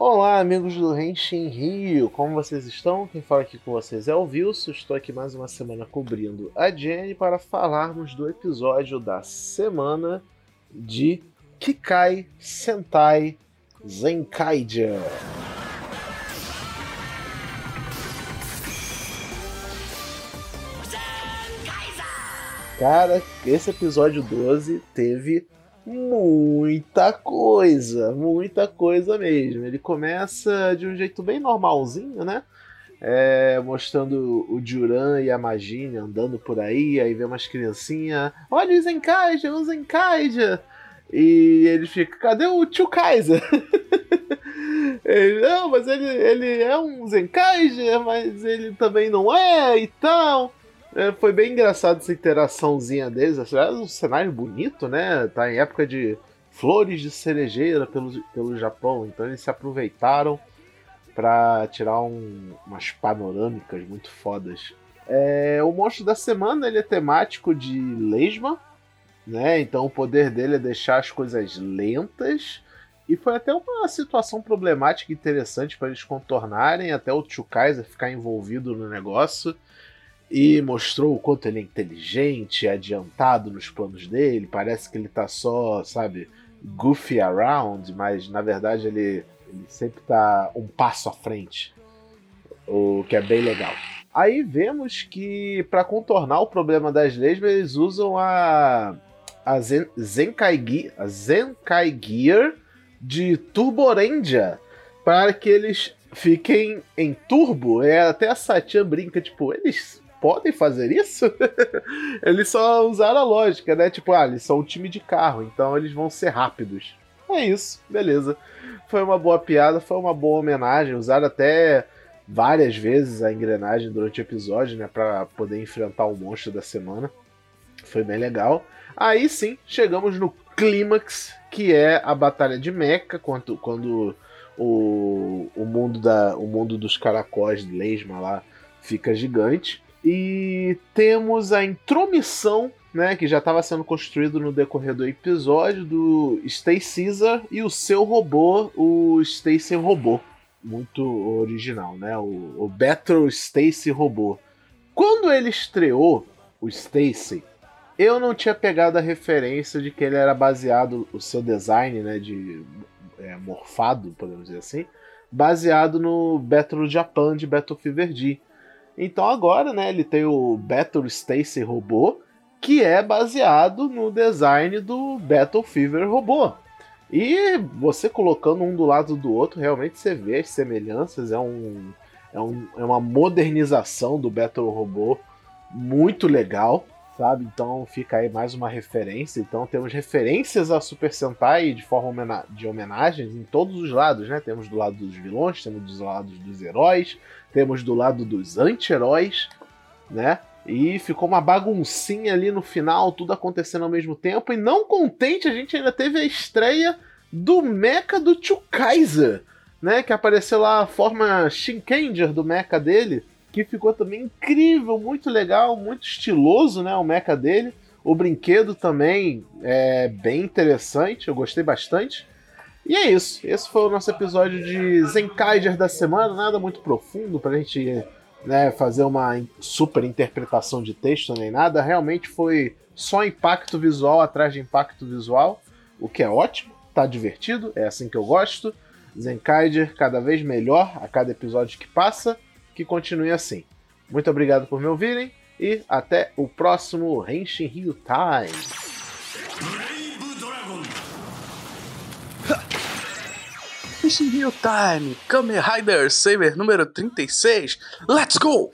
Olá, amigos do Renshin Rio, como vocês estão? Quem fala aqui com vocês é o Wilson. Estou aqui mais uma semana cobrindo a Jenny para falarmos do episódio da semana de Kikai Sentai Zenkaiger. Cara, esse episódio 12 teve muita coisa, muita coisa mesmo. Ele começa de um jeito bem normalzinho, né? É, mostrando o Duran e a Magine andando por aí, aí vê umas criancinhas, olha o Zenkaija, o Zenkaija! E ele fica, cadê o tio Kaiser? ele, não, mas ele, ele é um Zenkaija, mas ele também não é e tal. É, foi bem engraçado essa interaçãozinha deles. É um cenário bonito, né? Tá em época de flores de cerejeira pelo, pelo Japão. Então eles se aproveitaram para tirar um, umas panorâmicas muito fodas. É, o monstro da semana ele é temático de lesma, né? Então o poder dele é deixar as coisas lentas. E foi até uma situação problemática interessante para eles contornarem, até o Tio Kaiser ficar envolvido no negócio e mostrou o quanto ele é inteligente, adiantado nos planos dele. Parece que ele tá só, sabe, goofy around, mas na verdade ele, ele sempre tá um passo à frente, o que é bem legal. Aí vemos que para contornar o problema das leis, eles usam a, a Zen, Zenkai, Zenkai Gear de Turborendia para que eles fiquem em turbo. É, até a Satya brinca, tipo, eles podem fazer isso? eles só usaram a lógica, né? Tipo, ah, eles são um time de carro, então eles vão ser rápidos. É isso, beleza. Foi uma boa piada, foi uma boa homenagem. Usaram até várias vezes a engrenagem durante o episódio, né? Pra poder enfrentar o monstro da semana. Foi bem legal. Aí sim, chegamos no clímax, que é a batalha de Mecha, quando, quando o, o, mundo da, o mundo dos caracóis de Lesma lá fica gigante. E temos a intromissão, né, que já estava sendo construído no decorrer do episódio, do Stay Caesar e o seu robô, o Stacy Robô. Muito original, né? O, o Battle Stacy Robô. Quando ele estreou, o Stacy, eu não tinha pegado a referência de que ele era baseado, o seu design, né, de é, morfado, podemos dizer assim, baseado no Battle Japan de Battle Fever D então agora, né, ele tem o Battle Stacy robô, que é baseado no design do Battle Fever robô. E você colocando um do lado do outro, realmente você vê as semelhanças, é, um, é, um, é uma modernização do Battle Robô muito legal, sabe? Então fica aí mais uma referência. Então temos referências a Super Sentai de forma homena de homenagens em todos os lados, né? Temos do lado dos vilões, temos dos lados dos heróis, temos do lado dos anti-heróis, né? E ficou uma baguncinha ali no final, tudo acontecendo ao mesmo tempo. E não contente, a gente ainda teve a estreia do Mecha do Tio Kaiser, né? Que apareceu lá a forma Shinkenger do Mecha dele, que ficou também incrível, muito legal, muito estiloso, né? O Mecha dele. O brinquedo também é bem interessante, eu gostei bastante. E é isso. Esse foi o nosso episódio de Zenkaiger da semana. Nada muito profundo pra gente né, fazer uma super interpretação de texto nem nada. Realmente foi só impacto visual atrás de impacto visual, o que é ótimo, tá divertido, é assim que eu gosto. Zenkaiger cada vez melhor a cada episódio que passa. Que continue assim. Muito obrigado por me ouvirem e até o próximo Henshin Rio Time. Fishing Real Time, Kamen Rider Saber número 36, let's go!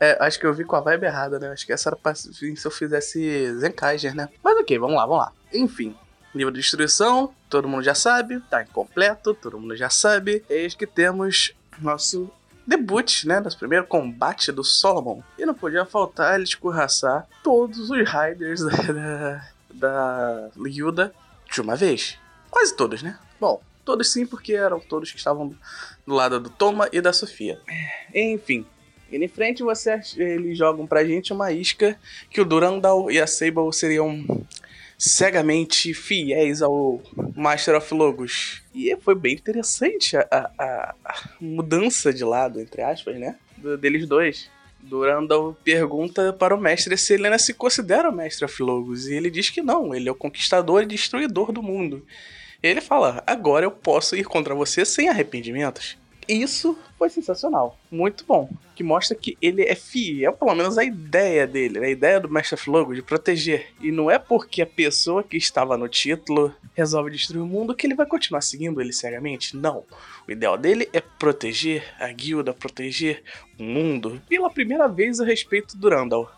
É, acho que eu vi com a vibe errada, né? Acho que essa era pra, se eu fizesse Zenkaiger, né? Mas ok, vamos lá, vamos lá. Enfim, nível de destruição, todo mundo já sabe, tá incompleto, todo mundo já sabe. Eis que temos nosso debut, né? Nosso primeiro combate do Solomon. E não podia faltar ele escorraçar todos os Riders da, da, da Lyuda de uma vez. Quase todos, né? Bom, Todos sim, porque eram todos que estavam do lado do Toma e da Sofia. Enfim, e em frente você, eles jogam pra gente uma isca que o Durandal e a Sable seriam cegamente fiéis ao Master of Logos. E foi bem interessante a, a, a mudança de lado, entre aspas, né? deles dois. Durandal pergunta para o mestre se ele ainda se considera o mestre of Logos. E ele diz que não, ele é o conquistador e destruidor do mundo. Ele fala: agora eu posso ir contra você sem arrependimentos. Isso foi sensacional. Muito bom. Que mostra que ele é fiel, pelo menos a ideia dele, a ideia do Mestre of Logo de proteger. E não é porque a pessoa que estava no título resolve destruir o mundo que ele vai continuar seguindo ele cegamente. Não. O ideal dele é proteger a guilda, proteger o mundo. Pela primeira vez a respeito do Randall.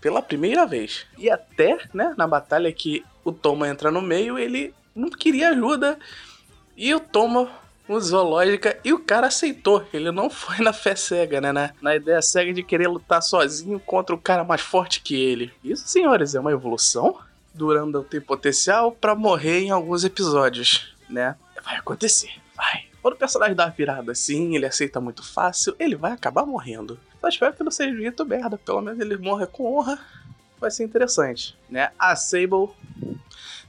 Pela primeira vez. E até, né, na batalha que o Toma entra no meio, ele não queria ajuda. E o Toma o zoológica e o cara aceitou. Ele não foi na fé cega, né? Na, na ideia cega de querer lutar sozinho contra o cara mais forte que ele. Isso, senhores, é uma evolução. Durando tem potencial para morrer em alguns episódios, né? Vai acontecer, vai. Quando o personagem dá uma virada assim, ele aceita muito fácil, ele vai acabar morrendo. Só espero que não seja muito merda. Pelo menos ele morra com honra. Vai ser interessante, né? A Sable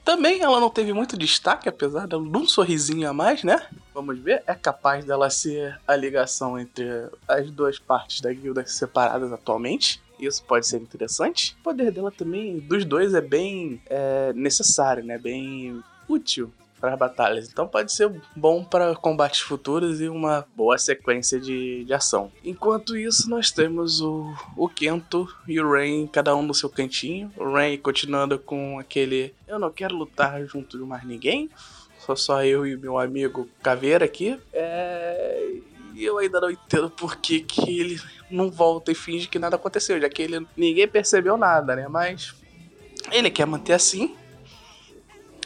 também ela não teve muito destaque, apesar de um sorrisinho a mais, né? Vamos ver, é capaz dela ser a ligação entre as duas partes da guilda separadas atualmente. Isso pode ser interessante. O poder dela também, dos dois, é bem é, necessário, né? Bem útil para as batalhas. Então pode ser bom para combates futuros e uma boa sequência de, de ação. Enquanto isso, nós temos o, o Kento e o Rain, cada um no seu cantinho. O Rain continuando com aquele eu não quero lutar junto de mais ninguém. Sou só eu e meu amigo Caveira aqui. É... E eu ainda não entendo por que, que ele não volta e finge que nada aconteceu, já que ele ninguém percebeu nada, né? Mas ele quer manter assim.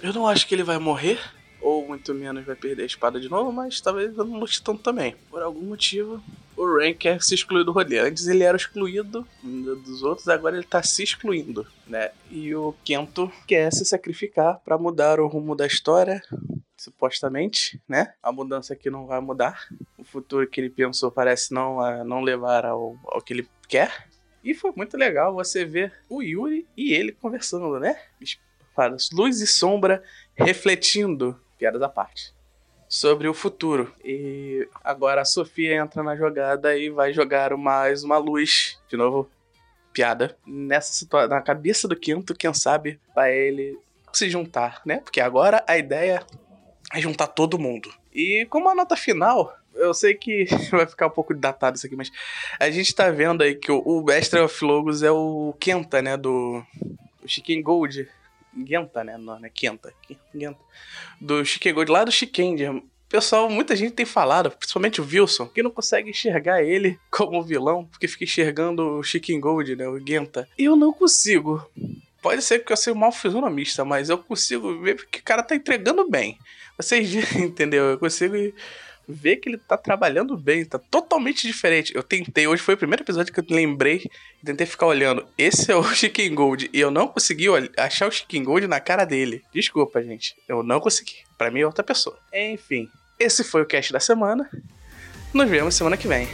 Eu não acho que ele vai morrer, ou muito menos vai perder a espada de novo, mas talvez eu não lute tanto também. Por algum motivo, o Ren quer se excluir do rolê. Antes ele era excluído dos outros, agora ele tá se excluindo, né? E o Kento quer se sacrificar para mudar o rumo da história, supostamente, né? A mudança aqui não vai mudar. O futuro que ele pensou parece não, uh, não levar ao, ao que ele quer. E foi muito legal você ver o Yuri e ele conversando, né? luz e sombra refletindo, piadas à parte, sobre o futuro. E agora a Sofia entra na jogada e vai jogar mais uma luz, de novo, piada, nessa situação, na cabeça do Quinto, quem sabe, para ele se juntar, né? Porque agora a ideia é juntar todo mundo. E como a nota final, eu sei que vai ficar um pouco datado isso aqui, mas a gente tá vendo aí que o, o of Logos é o Kenta, né? Do Chicken Gold. Genta, né? Não, né? Kenta. Genta. Do Shikegode, lá do Shikenger. Pessoal, muita gente tem falado, principalmente o Wilson, que não consegue enxergar ele como vilão, porque fica enxergando o Chicken Gold, né? O Genta. Eu não consigo. Pode ser que eu seja um mal fisionomista, mas eu consigo ver que o cara tá entregando bem. Vocês entendeu? Eu consigo ver que ele tá trabalhando bem, tá totalmente diferente. Eu tentei, hoje foi o primeiro episódio que eu lembrei, tentei ficar olhando. Esse é o Chicken Gold e eu não consegui achar o Chicken Gold na cara dele. Desculpa, gente, eu não consegui. Para mim é outra pessoa. Enfim, esse foi o cast da semana. Nos vemos semana que vem.